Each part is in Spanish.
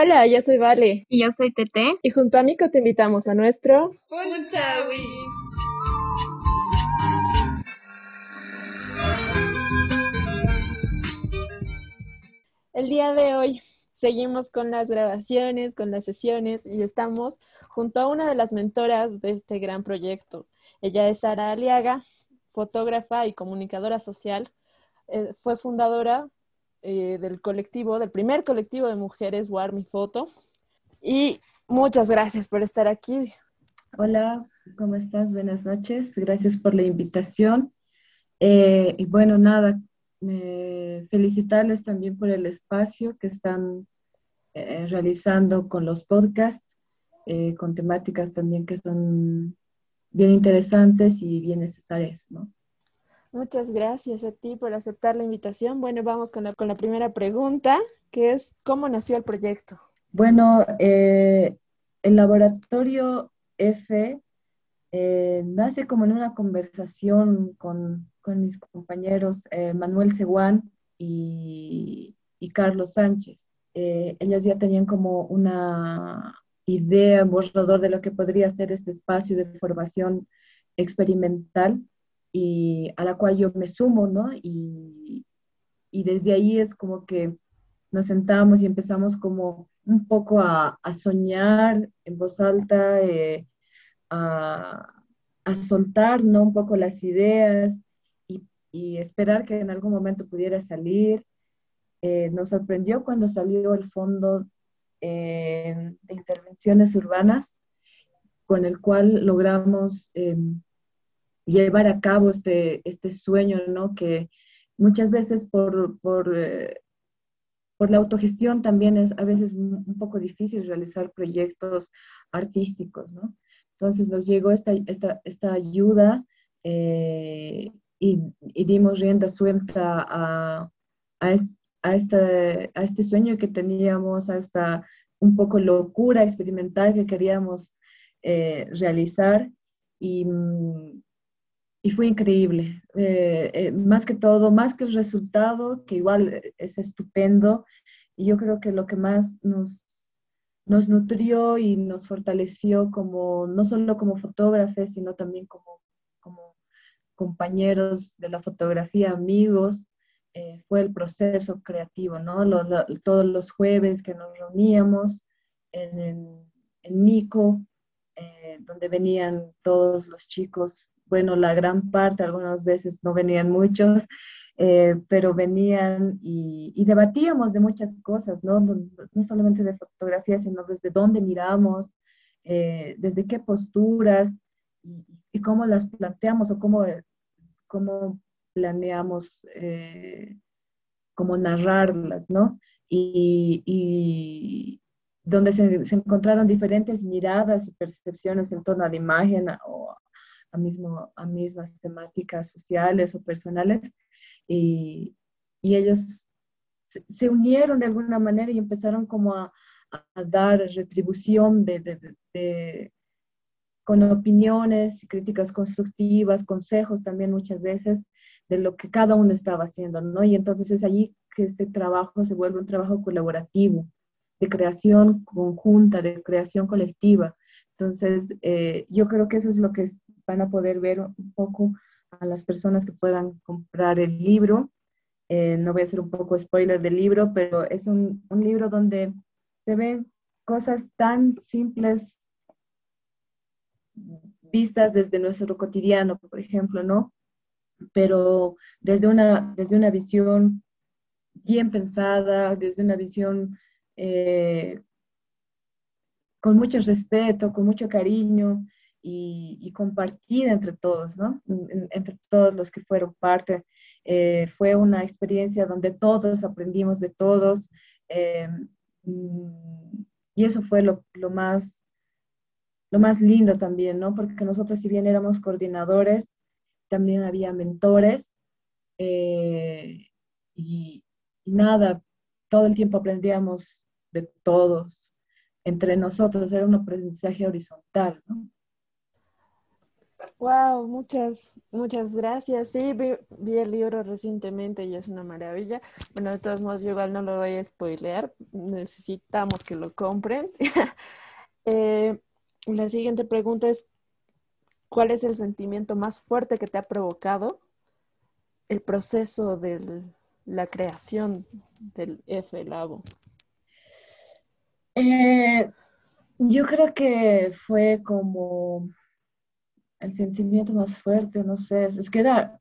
Hola, yo soy Vale. Y yo soy Tete. Y junto a Mico te invitamos a nuestro Punchawi. El día de hoy seguimos con las grabaciones, con las sesiones y estamos junto a una de las mentoras de este gran proyecto. Ella es Sara Aliaga, fotógrafa y comunicadora social. Eh, fue fundadora eh, del colectivo, del primer colectivo de mujeres War Mi Foto. Y muchas gracias por estar aquí. Hola, ¿cómo estás? Buenas noches. Gracias por la invitación. Eh, y bueno, nada, felicitarles también por el espacio que están eh, realizando con los podcasts, eh, con temáticas también que son bien interesantes y bien necesarias, ¿no? Muchas gracias a ti por aceptar la invitación. Bueno, vamos con la, con la primera pregunta, que es, ¿cómo nació el proyecto? Bueno, eh, el laboratorio F nace como en una conversación con, con mis compañeros Manuel Seguán y, y Carlos Sánchez. Eh, ellos ya tenían como una idea, borrador de lo que podría ser este espacio de formación experimental y a la cual yo me sumo, ¿no? Y, y desde ahí es como que nos sentamos y empezamos como un poco a, a soñar en voz alta, eh, a, a, soltar, ¿no? Un poco las ideas y, y esperar que en algún momento pudiera salir. Eh, nos sorprendió cuando salió el Fondo eh, de Intervenciones Urbanas, con el cual logramos eh, llevar a cabo este, este sueño, ¿no? Que muchas veces por, por, por la autogestión también es a veces un, poco difícil realizar proyectos artísticos, ¿no? Entonces nos llegó esta, esta, esta ayuda y, y, dimos rienda suelta a, a, a este, a este sueño que teníamos, a esta un poco locura experimental que queríamos eh, realizar y, mm, y, fue increíble. Eh, eh, más que todo, más que el resultado, que igual es estupendo, y yo creo que lo que más nos, nos nutrió y nos fortaleció como, no solo como fotógrafos, sino también como, como compañeros de la fotografía, amigos, eh, fue el proceso creativo, ¿no? todos los jueves que nos reuníamos en, Nico, eh, donde venían todos los chicos, bueno, la gran parte, algunas veces no venían muchos, eh, pero venían y, debatíamos de muchas cosas, ¿no? ¿no? solamente de fotografía, sino desde dónde miramos, desde qué posturas y, y, cómo las planteamos o cómo, cómo planeamos eh, como narrarlas, ¿no? Y, donde se, encontraron diferentes miradas y percepciones en torno a la imagen o a, mismo, a mismas temáticas sociales o personales. Y, ellos se, unieron de alguna manera y empezaron como a, dar retribución de, con opiniones, críticas constructivas, consejos también muchas veces, de lo que cada uno estaba haciendo, ¿no? Y entonces es allí que este trabajo se vuelve un trabajo colaborativo, de creación conjunta, de creación colectiva. Entonces, eh, yo creo que eso es lo que van a poder ver un poco a las personas que puedan comprar el libro. Eh, no voy a hacer un poco spoiler del libro, pero es un, un libro donde se ven cosas tan simples vistas desde nuestro cotidiano, por ejemplo, ¿no? pero desde una, desde una visión bien pensada, desde una visión eh, con mucho respeto, con mucho cariño y, compartida entre todos, ¿no? entre todos los que fueron parte. Eh, fue una experiencia donde todos aprendimos de todos eh, y eso fue lo, lo, más, lo más lindo también, ¿no? Porque nosotros si bien éramos coordinadores, también había mentores eh, y, nada, todo el tiempo aprendíamos de todos, entre nosotros, era un aprendizaje horizontal, ¿no? Wow, muchas, muchas gracias. Sí, vi, el libro recientemente y es una maravilla. Bueno, de todos modos, yo igual no lo voy a spoilear. Necesitamos que lo compren. Eh, la siguiente pregunta es, ¿cuál es el sentimiento más fuerte que te ha provocado el proceso de la creación del F Labo? Eh, yo creo que fue como el sentimiento más fuerte, no sé, es que era,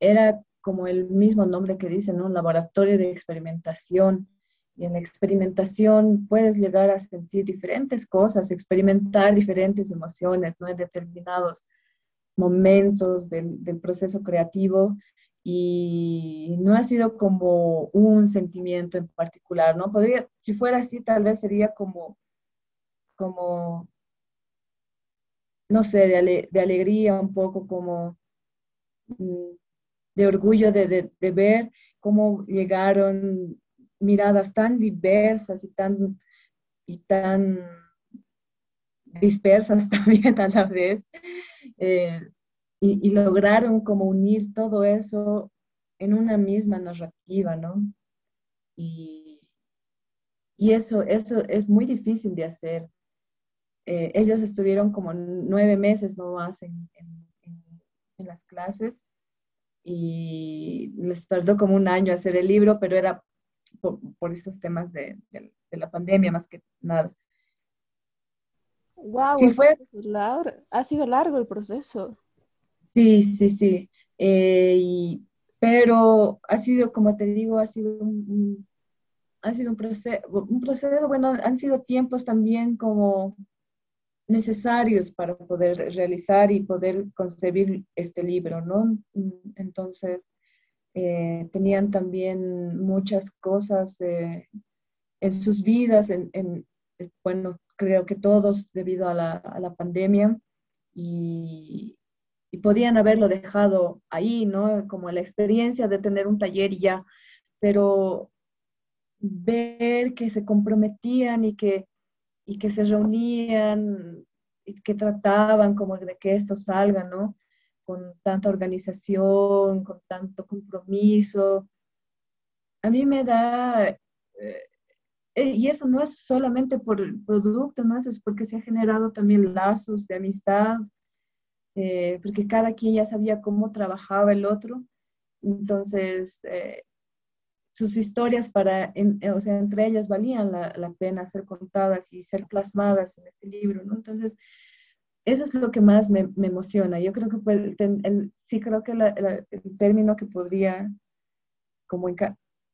era como el mismo nombre que dice, ¿no? Un laboratorio de experimentación. Y en la experimentación puedes llegar a sentir diferentes cosas, experimentar diferentes emociones, ¿no? En determinados momentos del, del proceso creativo y no ha sido como un sentimiento en particular, ¿no? Podría, si fuera así, tal vez sería como, como no sé, de, alegría, un poco como mm, de orgullo de, ver cómo llegaron miradas tan diversas y tan, y tan dispersas también a la vez, eh, y, lograron como unir todo eso en una misma narrativa, ¿no? Y, y eso, eso es muy difícil de hacer. Eh, ellos estuvieron como nueve meses no más en, las clases y les tardó como un año hacer el libro, pero era por, estos temas de, la pandemia más que nada. Wow, sí, fue... ha sido largo el proceso. Sí, sí, sí. Eh, pero ha sido, como te digo, ha sido un, ha sido un proceso, un proceso, bueno, han sido tiempos también como necesarios para poder realizar y poder concebir este libro, ¿no? Entonces, eh, tenían también muchas cosas eh, en sus vidas, en, bueno, creo que todos debido a la, pandemia, y, y, podían haberlo dejado ahí, ¿no? Como la experiencia de tener un taller y ya, pero ver que se comprometían y que y que se reunían y que trataban como de que esto salga, ¿no? Con tanta organización, con tanto compromiso. A mí me da, eh, eh, y eso no es solamente por el producto, ¿no? Eso es porque se ha generado también lazos de amistad, eh, porque cada quien ya sabía cómo trabajaba el otro. Entonces, sus historias para, eh, o sea, entre ellas valían la, pena ser contadas y ser plasmadas en este libro, ¿no? Entonces, eso es lo que más me, emociona. Yo creo que sí creo que el término que podría como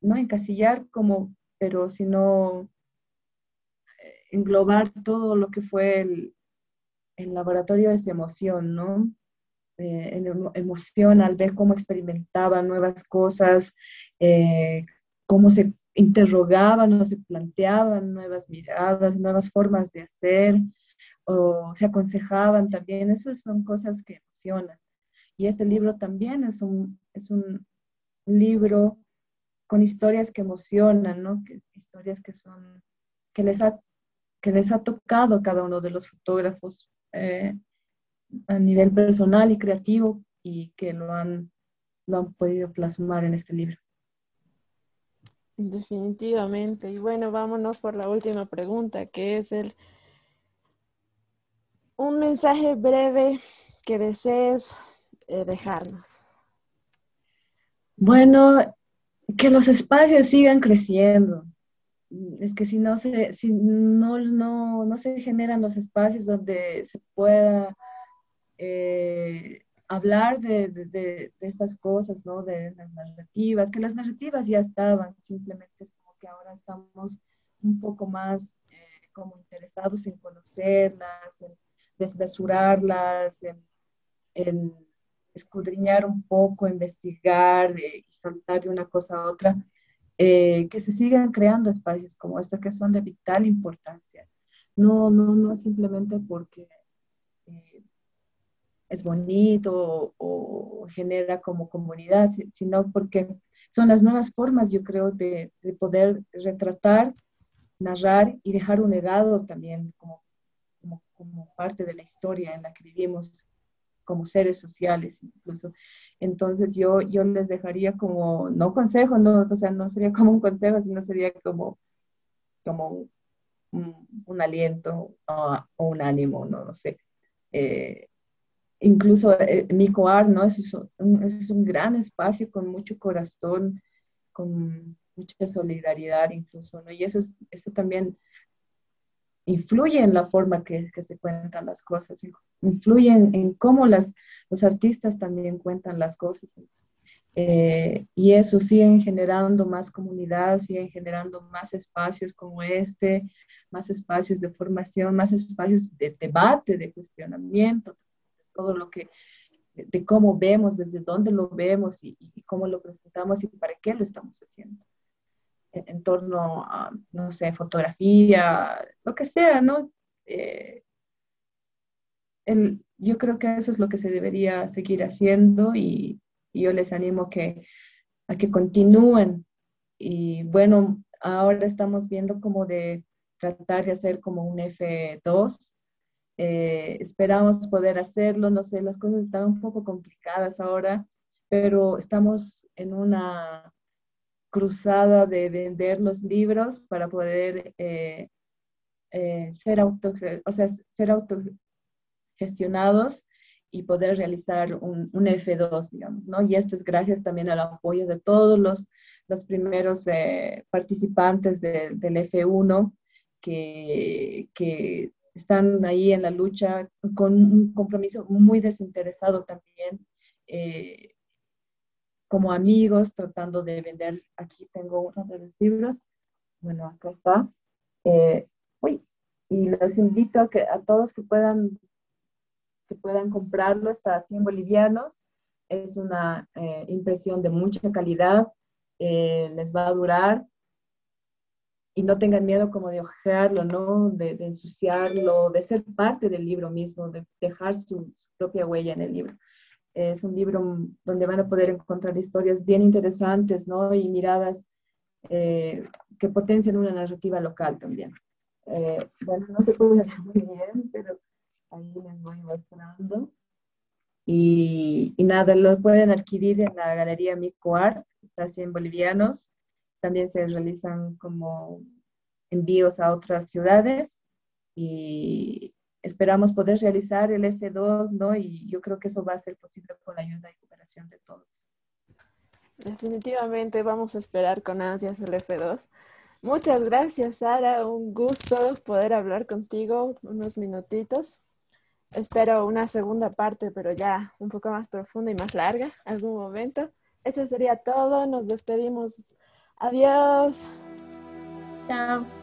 no encasillar como, pero sino eh, englobar todo lo que fue el, el laboratorio de esa emoción, ¿no? Eh, emoción al ver cómo experimentaban nuevas cosas, eh, cómo se interrogaban o se planteaban nuevas miradas, nuevas formas de hacer, o se aconsejaban también. Esas son cosas que emocionan. Y este libro también es un, es un libro con historias que emocionan, ¿no? Historias que son, que les ha, que les ha tocado cada uno de los fotógrafos eh, a nivel personal y creativo y que lo han, lo han podido plasmar en este libro. Definitivamente. Y bueno, vámonos por la última pregunta, que es el un mensaje breve que desees eh, dejarnos. Bueno, que los espacios sigan creciendo. Es que si no se, si no, no, no se generan los espacios donde se pueda eh, hablar de, de, estas cosas, ¿no? De las narrativas, que las narrativas ya estaban, simplemente es como que ahora estamos un poco más eh, como interesados en conocerlas, en desmesurarlas, en, en escudriñar un poco, investigar eh, y saltar de una cosa a otra, eh, que se sigan creando espacios como estos que son de vital importancia. No, no, no simplemente porque es bonito o, genera como comunidad, sino porque son las nuevas formas, yo creo, de, poder retratar, narrar y dejar un legado también como, como, parte de la historia en la que vivimos. como seres sociales incluso. Entonces yo, yo les dejaría como, no consejo, no, o sea, no sería como un consejo, sino sería como, como un, aliento o, un ánimo, no, no sé. Eh, incluso eh, Micoar, ¿no? Es, un, es un gran espacio con mucho corazón, con mucha solidaridad incluso, ¿no? Y eso, es, eso también influye en la forma que, que se cuentan las cosas, influye en, cómo las, los artistas también cuentan las cosas. Eh, y eso siguen generando más comunidad, siguen generando más espacios como este, más espacios de formación, más espacios de debate, de cuestionamiento, todo lo que, de cómo vemos, desde dónde lo vemos y, cómo lo presentamos y para qué lo estamos haciendo. En, torno a, no sé, fotografía, lo que sea, ¿no? Eh, el, yo creo que eso es lo que se debería seguir haciendo y, y yo les animo que, a que continúen. Y bueno, ahora estamos viendo como de tratar de hacer como un F2. Eh, esperamos poder hacerlo, no sé, las cosas están un poco complicadas ahora, pero estamos en una cruzada de vender los libros para poder eh, eh, ser, auto, o sea, ser autogestionados y poder realizar un, un, F2, digamos, ¿no? Y esto es gracias también al apoyo de todos los, los primeros participantes del F1 que, que están ahí en la lucha con un compromiso muy desinteresado también, eh, como amigos, tratando de vender. Aquí tengo uno de los libros. Bueno, acá está. Eh, uy, y los invito a, que, a todos que puedan, que puedan comprarlo. Está a 100 bolivianos. Es una eh, impresión de mucha calidad. les va a durar y no tengan miedo como de ojearlo, ¿no? De, ensuciarlo, de ser parte del libro mismo, de dejar su, propia huella en el libro. Es un libro donde van a poder encontrar historias bien interesantes, ¿no? Y miradas eh, que potencian una narrativa local también. Eh, bueno, no se puede ver muy bien, pero ahí les voy mostrando. Y, y, nada, lo pueden adquirir en la Galería Mico Art, está así en bolivianos también se realizan como envíos a otras ciudades y esperamos poder realizar el F2, ¿no? Y yo creo que eso va a ser posible con la ayuda y cooperación de todos. Definitivamente vamos a esperar con ansias el F2. Muchas gracias, Sara. Un gusto poder hablar contigo unos minutitos. Espero una segunda parte, pero ya un poco más profunda y más larga, algún momento. Eso sería todo. Nos despedimos Adiós. Chao.